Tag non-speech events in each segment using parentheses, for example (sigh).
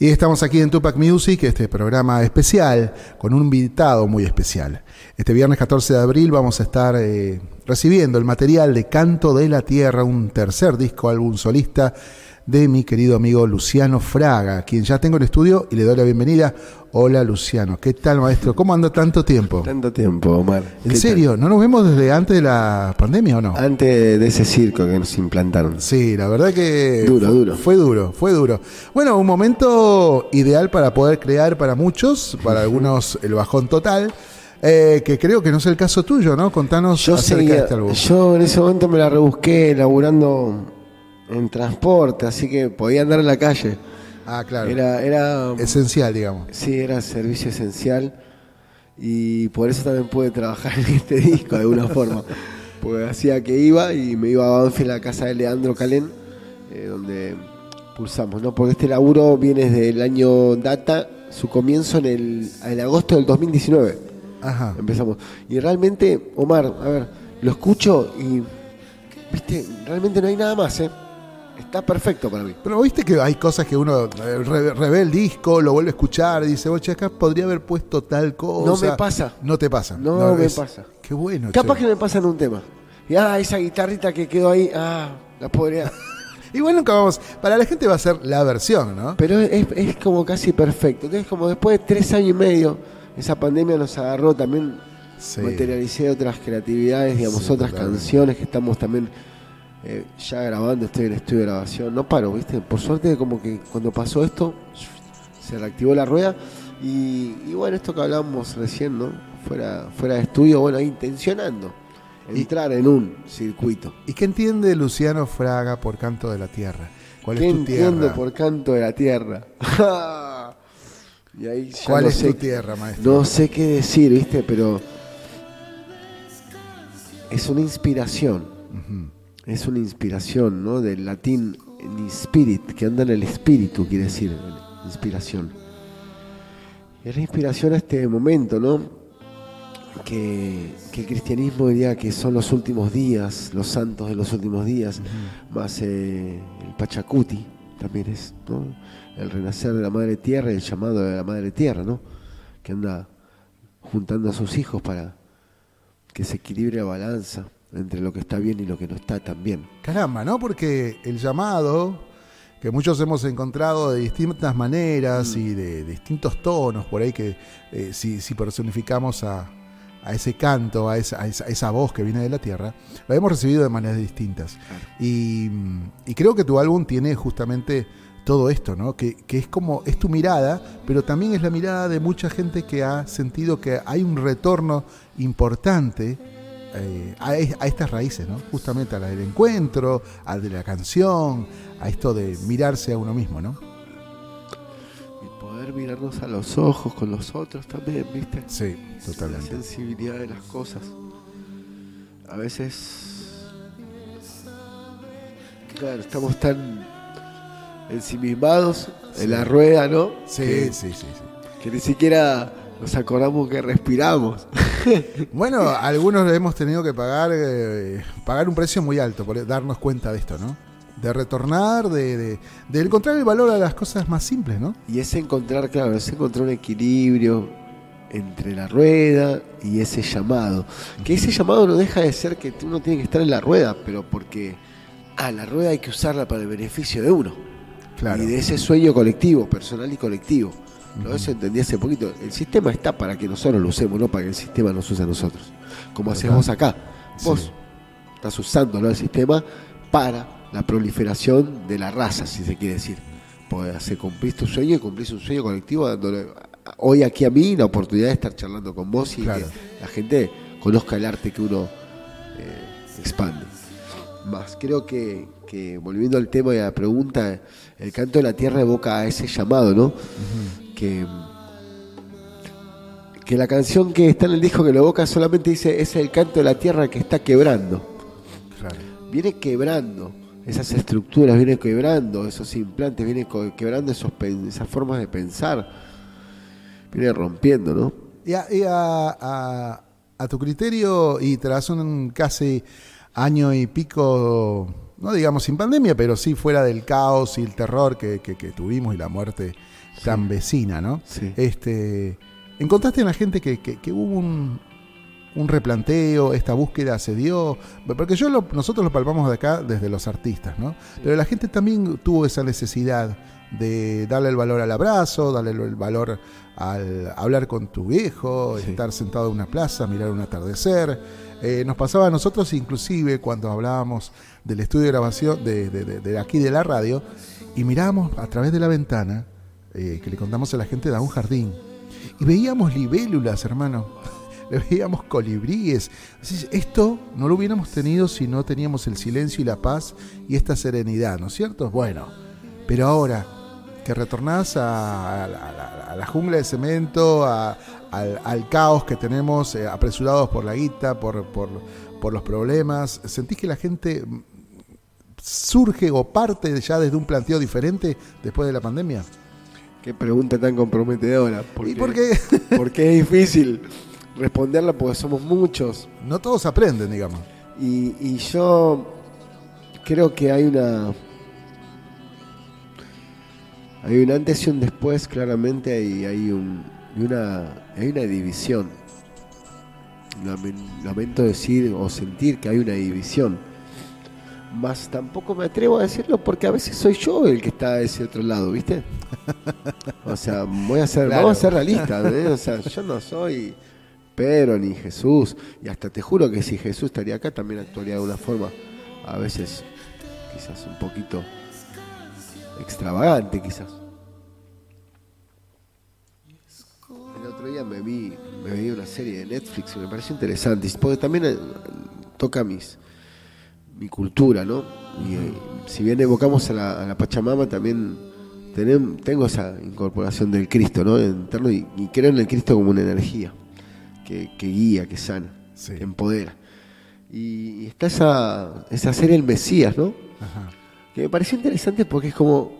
Y estamos aquí en Tupac Music, este programa especial, con un invitado muy especial. Este viernes 14 de abril vamos a estar eh, recibiendo el material de Canto de la Tierra, un tercer disco, álbum solista de mi querido amigo Luciano Fraga, quien ya tengo en estudio y le doy la bienvenida. Hola Luciano, ¿qué tal maestro? ¿Cómo anda tanto tiempo? Tanto tiempo, Omar. ¿En serio? ¿No nos vemos desde antes de la pandemia o no? Antes de ese circo que nos implantaron. Sí, la verdad que... Duro, duro. Fue duro, fue duro. Bueno, un momento ideal para poder crear para muchos, para algunos (laughs) el bajón total. Eh, que creo que no es el caso tuyo, ¿no? Contanos Yo, acerca seguía- de este álbum. yo en ese momento me la rebusqué laburando en transporte, así que podía andar en la calle. Ah, claro. Era, era, Esencial, digamos. sí, era servicio esencial y por eso también pude trabajar en este (laughs) disco de alguna forma. Porque hacía que iba y me iba a Banfield a la casa de Leandro Calén, eh, donde pulsamos, ¿no? Porque este laburo viene desde el año data, su comienzo en el en agosto del 2019. Ajá. Empezamos. Y realmente, Omar, a ver, lo escucho y, viste, realmente no hay nada más, ¿eh? Está perfecto para mí. Pero viste que hay cosas que uno eh, re- revé el disco, lo vuelve a escuchar y dice, oye, acá podría haber puesto tal cosa. No me pasa. No te pasa. No me pasa. Qué bueno. Capaz che. que me pasa en un tema. Y, ah, esa guitarrita que quedó ahí, ah, la podría... (laughs) Igual nunca vamos. Para la gente va a ser la versión, ¿no? Pero es, es como casi perfecto. Entonces, como después de tres años y medio, esa pandemia nos agarró también, Sí. materialicé otras creatividades, digamos, Sí, otras totalmente. canciones que estamos también eh, ya grabando, estoy en estudio de grabación. No paro, ¿viste? Por suerte, como que cuando pasó esto, se reactivó la rueda. Y, y bueno, esto que hablábamos recién, ¿no? Fuera, fuera de estudio, bueno, ahí intencionando Y- entrar en un circuito. ¿Y qué entiende Luciano Fraga por Canto de la Tierra? ¿Cuál ¿Qué es tu entiendo tierra? por canto de la tierra? (laughs) y ahí ya ¿Cuál no es sé tu tierra, maestro? No sé qué decir, ¿viste? Pero es una inspiración. Ujú. Es una inspiración, ¿no? Del latín spirit, que anda en el espíritu, quiere decir, inspiración. Es la inspiración a este momento, ¿no? Que, que el cristianismo diría que son los últimos días, los santos de los últimos días, más eh, el Pachacuti también es, ¿no? El renacer de la madre tierra y el llamado de la madre tierra, ¿no? Que anda juntando a sus hijos para que se equilibre la balanza entre lo que está bien y lo que no está tan bien. Caramba, ¿no? Porque el llamado, que muchos hemos encontrado de distintas maneras Mm. y de distintos tonos, por ahí que eh, si, si personificamos a, a ese canto, a esa, a esa- a esa voz que viene de la tierra, lo hemos recibido de maneras distintas. Y, y creo que tu álbum tiene justamente todo esto, ¿no? Que, que es como, es tu mirada, pero también es la mirada de mucha gente que ha sentido que hay un retorno importante eh, a, es- a estas raíces, ¿no? Justamente a la del encuentro, a de la canción, a esto de mirarse a uno mismo, ¿no? Y poder mirarnos a los ojos con los otros también, ¿viste? Sí, La totalmente. sensibilidad de las cosas. A veces. Claro, estamos tan ensimismados Sí. en la rueda, ¿no? Sí, que, sí, sí, sí. que ni siquiera nos acordamos que respiramos. (laughs) (laughs) Bueno, algunos hemos tenido que pagar, eh, pagar un precio muy alto por darnos cuenta de esto, ¿no? De retornar, de, de, de encontrar el valor a las cosas más simples, ¿no? Y es encontrar, claro, es encontrar un equilibrio entre la rueda y ese llamado. Que ese llamado no deja de ser que uno tiene que estar en la rueda, pero porque ah, la rueda hay que usarla para el beneficio de uno. Claro. Y de ese sueño colectivo, personal y colectivo. ¿No? Eso entendí hace poquito. El sistema está para que nosotros lo usemos, no para que el sistema nos use a nosotros. Como haces Total. vos acá. Vos Sí. estás usando ¿no? el sistema para la proliferación de la raza, si se quiere decir. Porque hacer cumplir tu sueño y cumplís un sueño colectivo dándole hoy aquí a mí la oportunidad de estar charlando con vos y Claro. que la gente conozca el arte que uno eh, expande. Más, creo que, que volviendo al tema y a la pregunta, el canto de la tierra evoca a ese llamado, ¿no? Que, que la canción que está en el disco que lo evoca solamente dice, es el canto de la tierra que está quebrando. Claro. Viene quebrando esas estructuras, viene quebrando esos implantes, viene quebrando esos esas formas de pensar, viene rompiendo, ¿no? Y, a, y a- a- a tu criterio, y tras un casi año y pico, no digamos sin pandemia, pero sí fuera del caos y el terror que, que- que tuvimos y la muerte tan vecina, ¿no? Sí. Este, ¿Encontraste en la gente que, que- que hubo un, un replanteo, esta búsqueda se dio? Porque yo lo- nosotros lo palpamos de acá desde los artistas, ¿no? Pero la gente también tuvo esa necesidad de darle el valor al abrazo, darle el valor al hablar con tu viejo, Sí. estar sentado en una plaza, mirar un atardecer. Eh, nos pasaba a nosotros inclusive cuando hablábamos del estudio de grabación de, de- de- de aquí de la radio y mirábamos a través de la ventana eh, que le contamos a la gente da un jardín y veíamos libélulas, hermano. (laughs) Le veíamos colibríes. Esto no lo hubiéramos tenido si no teníamos el silencio y la paz y esta serenidad, ¿no es cierto? Bueno, pero ahora que retornás a, la- jungla de cemento, al, caos que tenemos, eh, apresurados por la guita, por, por, por los problemas, ¿sentís que la gente surge o parte ya desde un planteo diferente después de la pandemia? Qué pregunta tan comprometedora. ¿Y por qué? (laughs) Porque es difícil responderla porque somos muchos. No todos aprenden, digamos. Y, y yo creo que hay una. Hay un antes y un después, claramente, y hay, un, y una, hay una división. Lamen- Lamento decir o sentir que hay una división. Más tampoco me atrevo a decirlo porque a veces soy yo el que está a ese otro lado, ¿viste? O sea, voy a ser, Claro. vamos a ser realistas, ¿eh? O sea, yo no soy Pedro ni Jesús. Y hasta te juro que si Jesús estaría acá también actuaría de una forma, a veces quizás un poquito extravagante, quizás. El otro día me vi, me vi una serie de Netflix que me pareció interesante, y porque también eh, toca mis mi cultura, ¿no? Y eh, si bien evocamos a la, a la Pachamama, también tenem- tengo esa incorporación del Cristo, ¿no? Interno y, y creo en el Cristo como una energía que, que guía, que sana, Sí. que empodera. Y, y está esa, esa serie El Mesías, ¿no? Ajá. que me pareció interesante porque es como,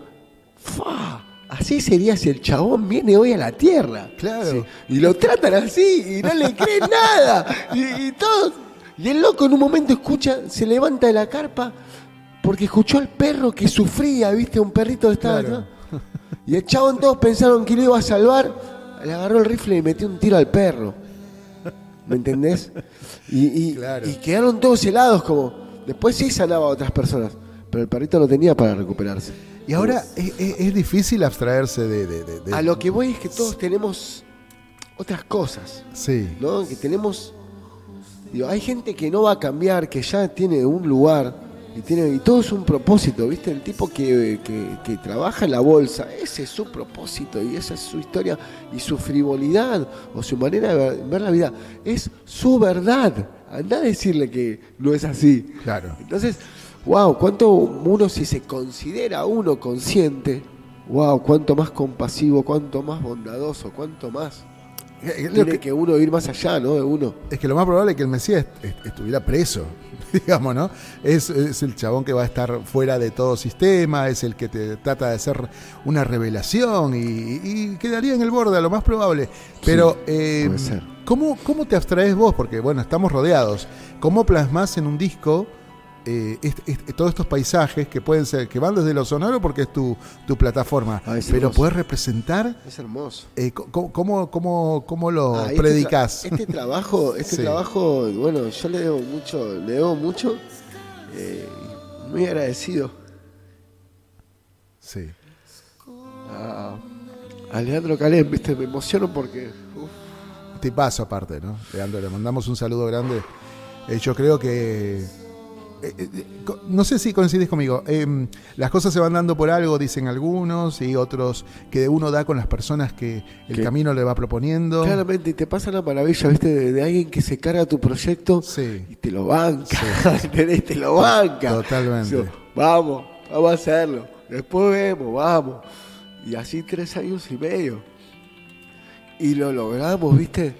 ¡fa! Así sería si el chabón viene hoy a la Tierra. Claro. Sí. Y lo tratan así y no le creen nada. Y, y todo. Y el loco en un momento escucha, se levanta de la carpa porque escuchó al perro que sufría, ¿viste? Un perrito que estaba Claro. atrás. Y el chabón todos pensaron que lo iba a salvar. Le agarró el rifle y metió un tiro al perro. ¿Me entendés? Y, y- Claro. y quedaron todos helados como... Después sí sanaba a otras personas. Pero el perrito no tenía para recuperarse. Y ahora es, es- es difícil abstraerse de... de- de- de- A lo que voy es que todos tenemos otras cosas, Sí, ¿no? Que tenemos... Digo, hay gente que no va a cambiar, que ya tiene un lugar y tiene y todo es un propósito, ¿viste? El tipo que, que- que trabaja en la bolsa, ese es su propósito y esa es su historia y su frivolidad o su manera de ver, ver la vida. Es su verdad. Anda a decirle que no es así. claro. Entonces, wow, cuánto uno si se considera uno consciente, wow, cuánto más compasivo, cuánto más bondadoso, cuánto más tiene que- que uno ir más allá, ¿no? De uno. Es que lo más probable es que el Mesías est- est- estuviera preso, (laughs) digamos, ¿no? Es, es el chabón que va a estar fuera de todo sistema, es el que te trata de hacer una revelación y, y quedaría en el borde, lo más probable. Pero, eh, puede ser. ¿cómo, ¿cómo te abstraes vos? Porque, bueno, estamos rodeados. ¿Cómo plasmas en un disco eh, todos estos paisajes que pueden ser, que van desde lo sonoro porque es tu, tu plataforma, Ah, es pero poder representar, Es hermoso. eh, ¿cómo, cómo, cómo lo Ah, este predicas? tra- Este, trabajo, este Sí. trabajo, bueno, yo le debo mucho, le debo mucho, eh, muy agradecido Sí. a, a Leandro Calén, viste, me emociono porque uf, tipazo aparte, ¿no? Leandro, le mandamos un saludo grande. Yo creo que... eh, eh, co- no sé si coincides conmigo. eh, las cosas se van dando por algo, dicen algunos, y otros que uno da con las personas que el camino le va proponiendo. claramente te pasa la maravilla, viste, de, de alguien que se carga tu proyecto Sí, y te lo banca. (laughs) Te lo banca. totalmente. Yo, vamos, vamos a hacerlo. Después vemos, vamos. Y así tres años y medio. Y lo logramos, ¿viste?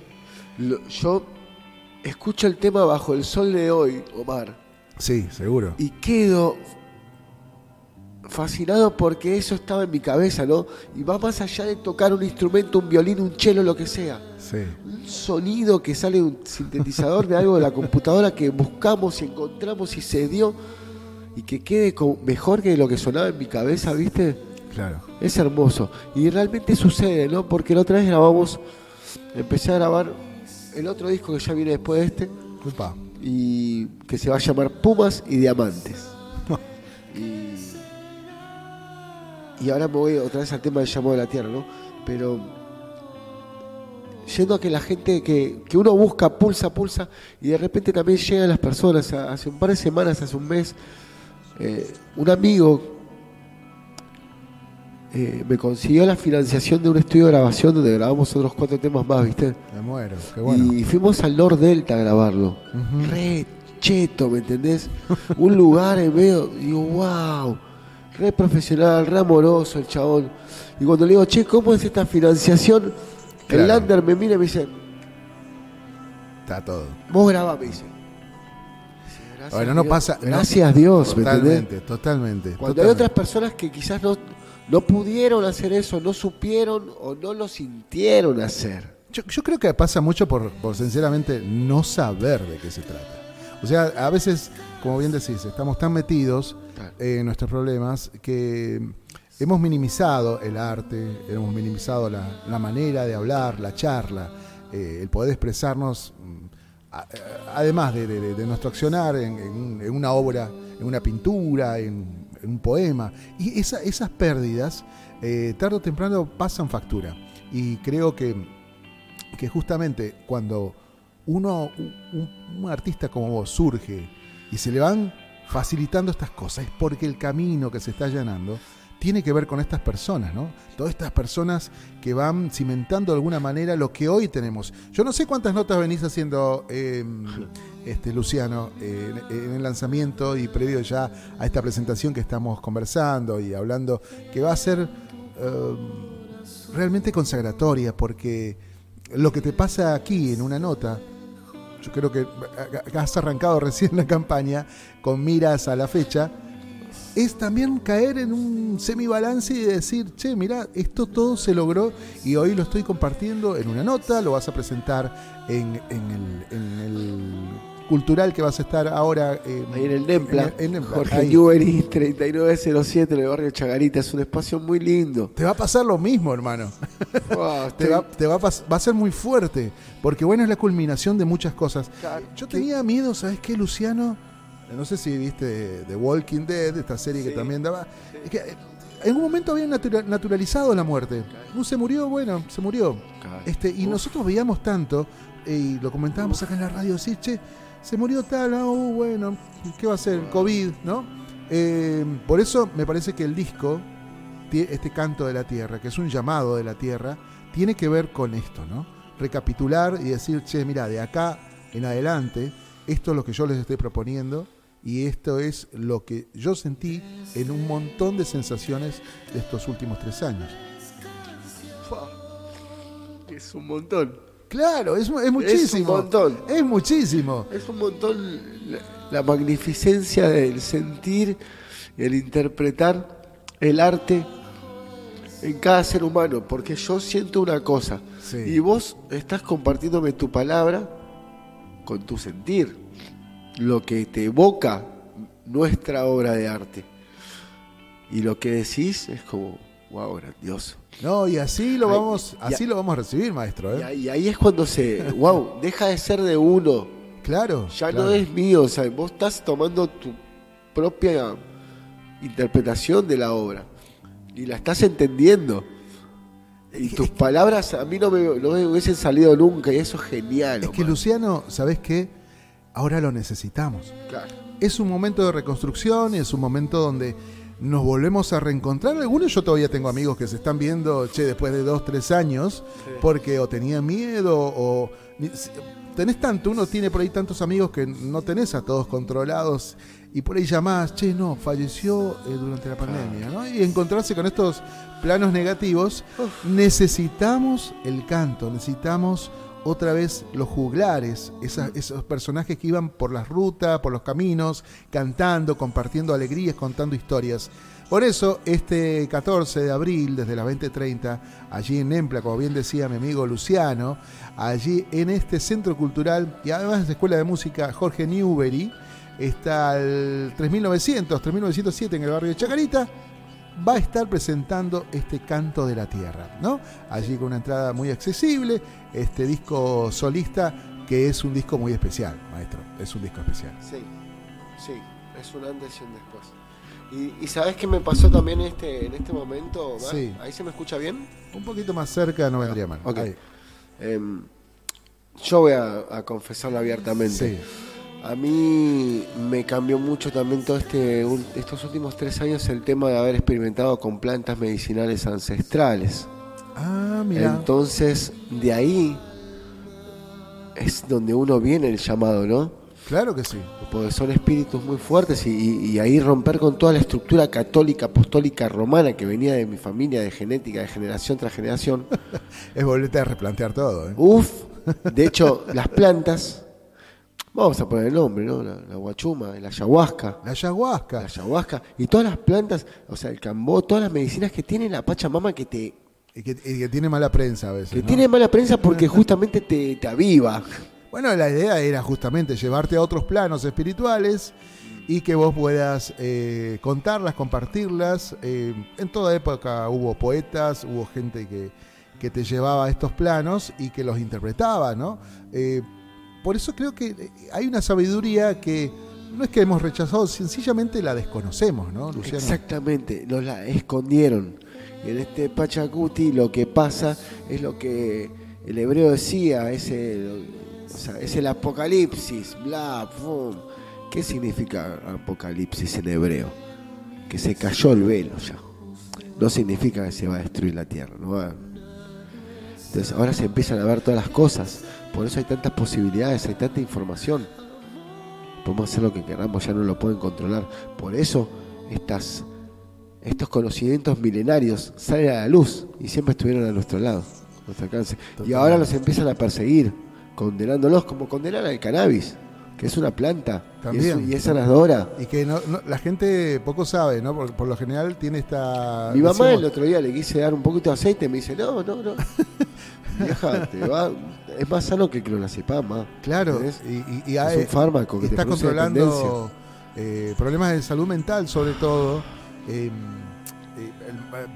Lo- yo escucho el tema Bajo el Sol de hoy, Omar, Sí, seguro. y quedo fascinado porque eso estaba en mi cabeza, ¿no? Y va más allá de tocar un instrumento, un violín, un cello, lo que sea Sí. un sonido que sale de un sintetizador de algo de la computadora que buscamos y encontramos y se dio y que quede mejor que lo que sonaba en mi cabeza, ¿viste? Claro. Es hermoso. Y realmente sucede, ¿no? Porque la otra vez grabamos, empecé a grabar el otro disco que ya viene después de este, Upa. Y que se va a llamar Pumas y Diamantes. (laughs) y, y ahora me voy otra vez al tema del llamado de la tierra, ¿no? Pero yendo a que la gente que, que uno busca, pulsa, pulsa, y de repente también llegan las personas. Hace un par de semanas, hace un mes, eh, un amigo eh, me consiguió la financiación de un estudio de grabación donde grabamos otros cuatro temas más, ¿viste? Me muero. Qué bueno. Y fuimos al Nord Delta a grabarlo. Ujú. Re cheto, ¿me entendés? Un lugar en medio, digo, wow, re profesional, re amoroso el chabón. Y cuando le digo, che, ¿cómo es esta financiación? El. Lander me mira y me dice, Está todo. vos grabá, me dice. Gracias Bueno, no Dios. pasa- no- Gracias Dios, ¿me entendés? Totalmente, totalmente. Cuando hay totalmente. otras personas que quizás no, no pudieron hacer eso, no supieron o no lo sintieron hacer. Yo, yo creo que pasa mucho por, por sinceramente no saber de qué se trata. O sea, a veces, como bien decís, estamos tan metidos en nuestros problemas que hemos minimizado el arte, hemos minimizado la, la manera de hablar, la charla, eh, el poder expresarnos, mm, a- además de, de- de nuestro accionar en, en en una obra, en una pintura, en un poema. Y esa- esas pérdidas, eh, tarde o temprano, pasan factura. Y creo que que justamente cuando uno, un, un artista como vos surge y se le van facilitando estas cosas, es porque el camino que se está allanando tiene que ver con estas personas, ¿no? Todas estas personas que van cimentando de alguna manera lo que hoy tenemos. Yo no sé cuántas notas venís haciendo, eh, (laughs) este, Luciano, eh, en, el lanzamiento y previo ya a esta presentación que estamos conversando y hablando, que va a ser eh, realmente consagratoria, porque lo que te pasa aquí en una nota, yo creo que has arrancado (laughs) recién la campaña con miras a la fecha, es también caer en un semibalance y decir, che, mira, esto todo se logró y hoy lo estoy compartiendo en una nota, lo vas a presentar en, en el, en el cultural que vas a estar ahora eh, Ahí en el Nempla, en- en Nempla, Jorge. Newbery 3907 en el barrio Chagarita, es un espacio muy lindo. Te va a pasar lo mismo, hermano. (laughs) Wow, Te, va, te va a, va a ser muy fuerte, porque bueno, es la culminación de muchas cosas. Yo tenía miedo, ¿sabes qué, Luciano? No sé si viste The Walking Dead, esta serie que también daba. Es que eh, en un momento habían natura- naturalizado la muerte. No se murió, bueno, se murió. Este, y Uf. nosotros veíamos tanto, eh, y lo comentábamos acá en la radio, sí, che, se murió tal, ah, uh, bueno, ¿qué va a ser? COVID, ¿no? Eh, por eso me parece que el disco, este canto de la tierra, que es un llamado de la tierra, tiene que ver con esto, ¿no? Recapitular y decir, che, mira, de acá en adelante, esto es lo que yo les estoy proponiendo y esto es lo que yo sentí en un montón de sensaciones de estos últimos tres años. Es un montón. Claro, es, es muchísimo. montón. Es muchísimo. Es un montón la, la magnificencia del sentir, el interpretar el arte en cada ser humano, porque yo siento una cosa Sí. y vos estás compartiéndome tu palabra con tu sentir, lo que te evoca nuestra obra de arte. Y lo que decís es como, wow, grandioso. No, y así lo vamos, así lo vamos a recibir, maestro, Y ¿eh? ahí, y ahí es cuando se, wow, deja de ser de uno. Claro. Ya claro. no es mío, o sea, vos estás tomando tu propia interpretación de la obra y la estás entendiendo. Y tus palabras a mí no me, no me hubiesen salido nunca y eso es genial. Es que. Luciano, ¿sabes qué? Ahora lo necesitamos. Claro. Es un momento de reconstrucción, es un momento donde nos volvemos a reencontrar. Algunos yo todavía tengo amigos que se están viendo, che, después de dos, tres años, porque o tenían miedo o... Tenés tanto, uno tiene por ahí tantos amigos que no tenés a todos controlados y por ahí llamás, che, no, falleció eh, durante la pandemia, ¿no? Y encontrarse con estos planos negativos, necesitamos el canto, necesitamos otra vez los juglares, esos personajes que iban por las rutas, por los caminos, cantando, compartiendo alegrías, contando historias. Por eso, este 14 de abril, desde las 20.30, allí en Nempla, como bien decía mi amigo Luciano, allí en este centro cultural y además de Escuela de Música Jorge Newbery, está el 3900, 3907 en el barrio de Chacarita. Va a estar presentando este canto de la tierra, ¿no? Allí con una entrada muy accesible, este disco solista que es un disco muy especial, maestro, es un disco especial. Sí, sí, es un antes y un después. Y, sabes qué me pasó también este, en este momento, Sí. ¿Ahí se me escucha bien? Un poquito más cerca no vendría mal. Okay. Em, yo voy a, confesarlo abiertamente. Sí. A mí me cambió mucho también todo este estos últimos tres años el tema de haber experimentado con plantas medicinales ancestrales. Ah, mira. Entonces, de ahí es donde uno viene el llamado, ¿no? Claro que sí. Porque son espíritus muy fuertes y, ahí romper con toda la estructura católica, apostólica, romana que venía de mi familia, de genética, de generación tras generación. (laughs) es volverte a replantear todo. ¿eh? Uf, de hecho, las plantas, vamos a poner el nombre, ¿no? La, guachuma, la ayahuasca. La ayahuasca. La ayahuasca. Y todas las plantas, o sea, el cambó, todas las medicinas que tiene la Pachamama que te... Y que, tiene mala prensa a veces. Que tiene mala prensa porque (laughs) justamente te, te aviva. Bueno, la idea era justamente llevarte a otros planos espirituales y que vos puedas eh, contarlas, compartirlas. Eh, en toda época hubo poetas, hubo gente que, que, te llevaba a estos planos y que los interpretaba, ¿no? Eh, por eso creo que hay una sabiduría que no es que hemos rechazado, sencillamente la desconocemos, ¿no, Luciano? Exactamente, nos la escondieron. Y en este Pachacuti lo que pasa es lo que el hebreo decía, ese es el apocalipsis, bla, pum. ¿Qué significa apocalipsis en hebreo? Que se cayó el velo ya. No significa que se va a destruir la tierra. ¿no? Entonces ahora se empiezan a ver todas las cosas. Por eso hay tantas posibilidades, hay tanta información. Podemos hacer lo que queramos, ya no lo pueden controlar. Por eso estas, estos conocimientos milenarios salen a la luz y siempre estuvieron a nuestro lado, a nuestro alcance. Y ahora los empiezan a perseguir condenándolos como condenar al cannabis, que es una planta Y, es, sanadora. Y que no, la gente poco sabe, ¿no? Por, lo general tiene esta... Mi mamá el otro día le quise dar un poquito de aceite y me dice, no, no, no. (laughs) Vieja, va, es más sano que el clonazepam. Claro, y, es un fármaco que está controlando eh, problemas de salud mental, sobre todo. Eh, eh,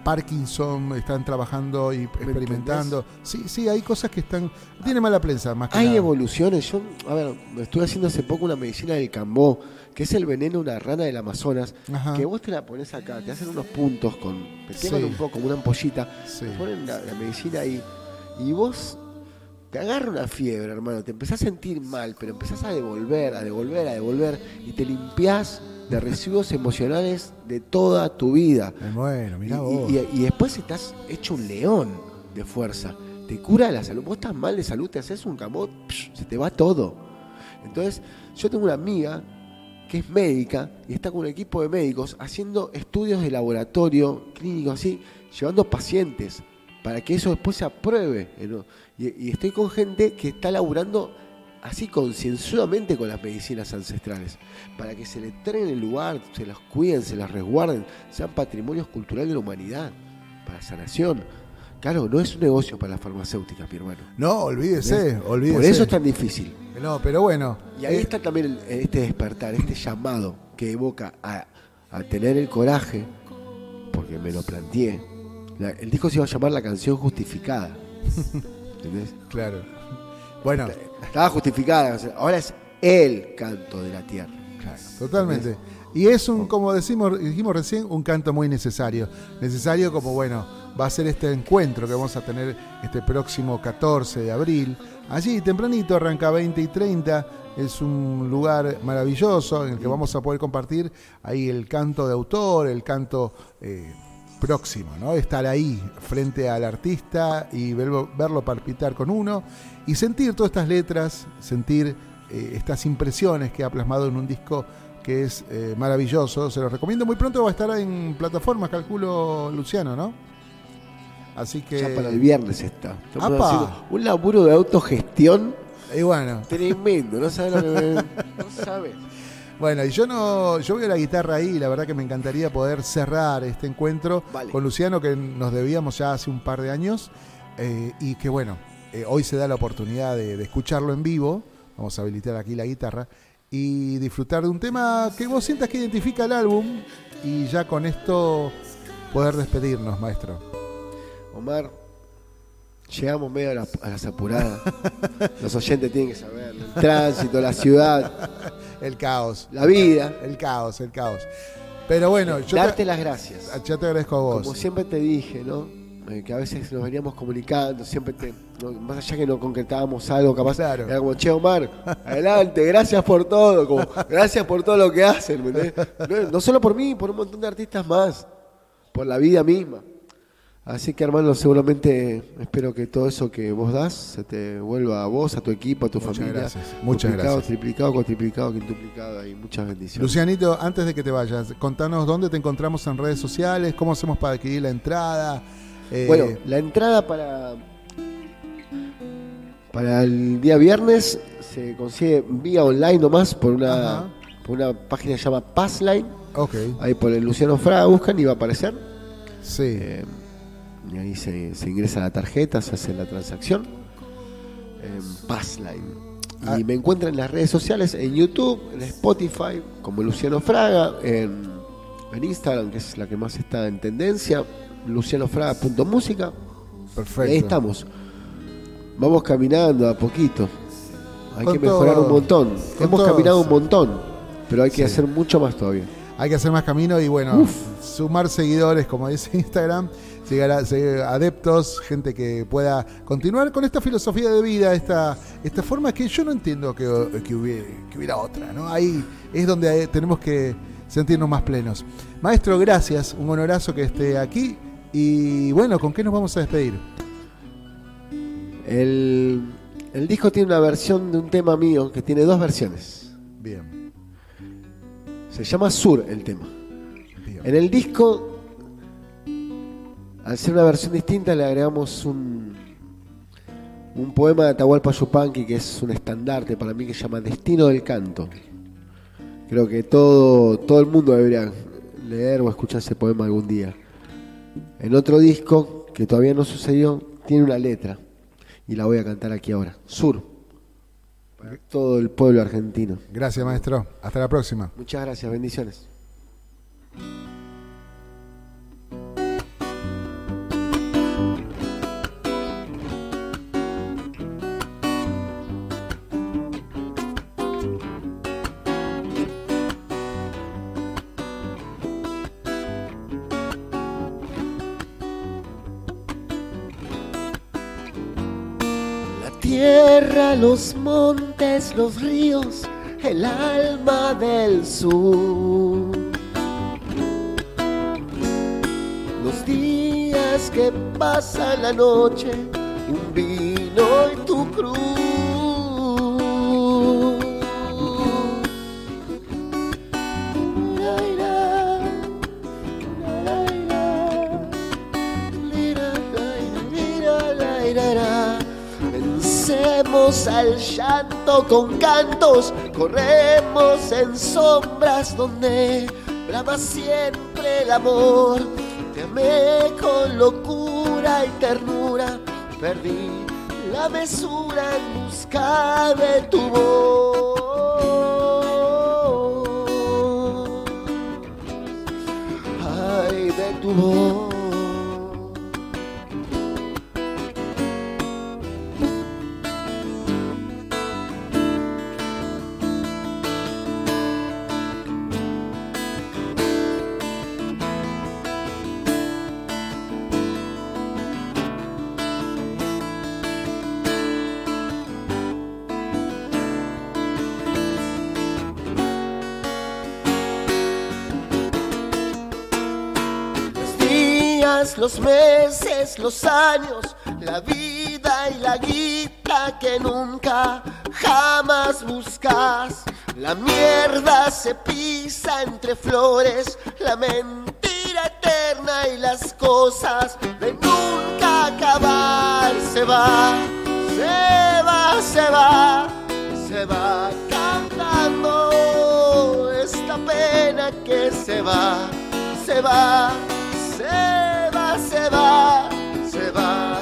Parkinson están trabajando y experimentando. Sí, sí, hay cosas que están. Tiene mala prensa, más que Hay evoluciones. Yo, a ver, estuve haciendo hace poco una medicina del cambó, que es el veneno de una rana del Amazonas, que vos te la pones acá, te hacen unos puntos con. Te queman un poco, como una ampollita, te ponen la, medicina ahí, y vos te agarra una fiebre, hermano, te empezás a sentir mal, pero empezás a devolver, a devolver, a devolver, y te limpiás de residuos emocionales de toda tu vida. Bueno, mira vos. Y, después estás hecho un león de fuerza. Te cura la salud. Vos estás mal de salud, te haces un camot, se te va todo. Entonces, yo tengo una amiga que es médica y está con un equipo de médicos haciendo estudios de laboratorio, clínicos así, llevando pacientes para que eso después se apruebe. Y, y estoy con gente que está laburando así concienzudamente con las medicinas ancestrales, para que se le traen el lugar, se las cuiden, se las resguarden, sean patrimonios culturales de la humanidad, para sanación. Claro, no es un negocio para la farmacéutica, mi hermano. No, olvídese, olvídese. Por eso es tan difícil. No, pero bueno. Y ahí eh, está también este despertar, este llamado que evoca a, tener el coraje, porque me lo planteé. El disco se iba a llamar La canción justificada. ¿Entendés? (laughs) Claro. Bueno. Estaba justificada. Ahora es el canto de la tierra. totalmente. Y es un, como decimos, dijimos recién, un canto muy necesario. Necesario como, bueno, va a ser este encuentro que vamos a tener este próximo 14 de abril. Allí, tempranito, arranca 20 y 30. Es un lugar maravilloso en el que vamos a poder compartir ahí el canto de autor, el canto eh, próximo, ¿no? Estar ahí frente al artista y verlo, verlo palpitar con uno y sentir todas estas letras, sentir eh, estas impresiones que ha plasmado en un disco que es eh, maravilloso. Se lo recomiendo. Muy pronto va a estar en plataformas, calculo, Luciano, ¿no? Así que. Ya para el viernes está. Un laburo de autogestión. Y bueno. Tremendo, no sabes lo que. no sabes. (laughs) Bueno, y yo no, yo a la guitarra ahí, la verdad que me encantaría poder cerrar este encuentro con Luciano que nos debíamos ya hace un par de años eh, y que bueno, eh, hoy se da la oportunidad de, escucharlo en vivo. Vamos a habilitar aquí la guitarra y disfrutar de un tema que vos sientas que identifica el álbum y ya con esto poder despedirnos, maestro. Omar, llegamos medio a, la- a las apuradas. (laughs) Los oyentes tienen que saber. El tránsito, la ciudad, El caos. la vida. El caos, el caos. Pero bueno, yo Darte te, las gracias. yo te agradezco a vos. Como siempre te dije, ¿no? Eh, que a veces nos veníamos comunicando, siempre te, no- más allá que no concretábamos algo, capaz Claro. era como, che Omar, adelante, gracias por todo, como, gracias por todo lo que hacen, ¿me no, no solo por mí, por un montón de artistas más, por la vida misma. Así que hermano, seguramente espero que todo eso que vos das se te vuelva a vos, a tu equipo, a tu Muchas familia. gracias, muchas Duplicado, gracias. triplicado, cuatriplicado, quintuplicado y muchas bendiciones. Lucianito, antes de que te vayas, contanos dónde te encontramos en redes sociales, cómo hacemos para adquirir la entrada. Eh, Bueno, la entrada para, para el día viernes se consigue vía online nomás por una, Ajá. por una página que se llama Passline. ok, Ahí por el Luciano Fraga buscan y va a aparecer. sí. Eh, y ahí se, se ingresa la tarjeta, se hace la transacción. En Passline. Y Ah. me encuentran en las redes sociales, en YouTube, en Spotify, como Luciano Fraga, en, en Instagram, que es la que más está en tendencia, lucianofraga.música. perfecto. Ahí estamos. Vamos caminando a poquito. Hay Con que mejorar todo. un montón. Hemos todo. caminado un montón, pero hay que Sí. hacer mucho más todavía. Hay que hacer más camino y bueno, sumar seguidores, como dice (laughs) Instagram, adeptos, gente que pueda continuar con esta filosofía de vida, esta, esta forma que yo no entiendo que, que hubiera, que hubiera otra, ¿no? Ahí es donde tenemos que sentirnos más plenos. Maestro, gracias, un honorazo que esté aquí y bueno, ¿con qué nos vamos a despedir? El, el disco tiene una versión de un tema mío que tiene dos versiones. Bien, Se llama Sur el tema. bien. En el disco, al ser una versión distinta, le agregamos un, un poema de Atahualpa Yupanqui que es un estandarte para mí que se llama Destino del Canto. Creo que todo, todo el mundo debería leer o escuchar ese poema algún día. En otro disco, que todavía no sucedió, tiene una letra y la voy a cantar aquí ahora. Sur. Para todo el pueblo argentino. Gracias, maestro. Hasta la próxima. Muchas gracias, bendiciones. Los montes, los ríos, el alma del sur. Los días que pasa la noche, un vino y tu cruz. Vencemos al llanto con cantos, corremos en sombras donde brama siempre el amor. Te amé con locura y ternura, perdí la mesura en busca de tu voz. Ay, de tu voz. Los meses, los años, la vida y la guita que nunca jamás buscas. La mierda se pisa entre flores, la mentira eterna y las cosas de nunca acabar se va, se va, se va, se va cantando esta pena que se va, se va, va, se va,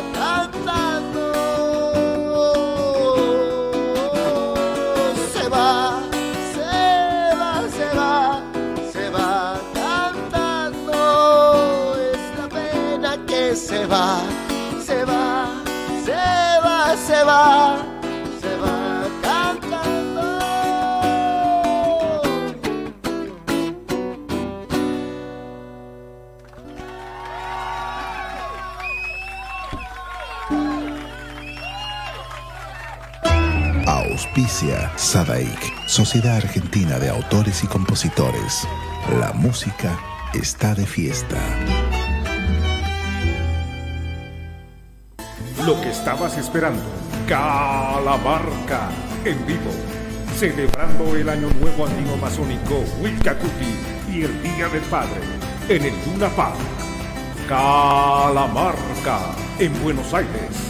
Sadaik, Sociedad Argentina de Autores y Compositores. La música está de fiesta. Lo que estabas esperando, Calamarca, en vivo, celebrando el Año Nuevo Andino Masónico Wilcacuti y el Día del Padre, en el Luna Park. Calamarca, en Buenos Aires.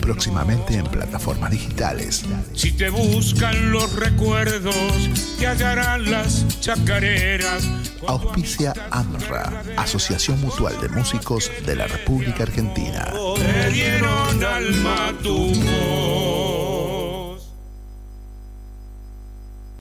próximamente en plataformas digitales. Si te buscan los recuerdos, te hallarán las chacareras. Auspicia AMRA, Asociación Mutual de Músicos de la República Argentina. Te dieron alma tu voz.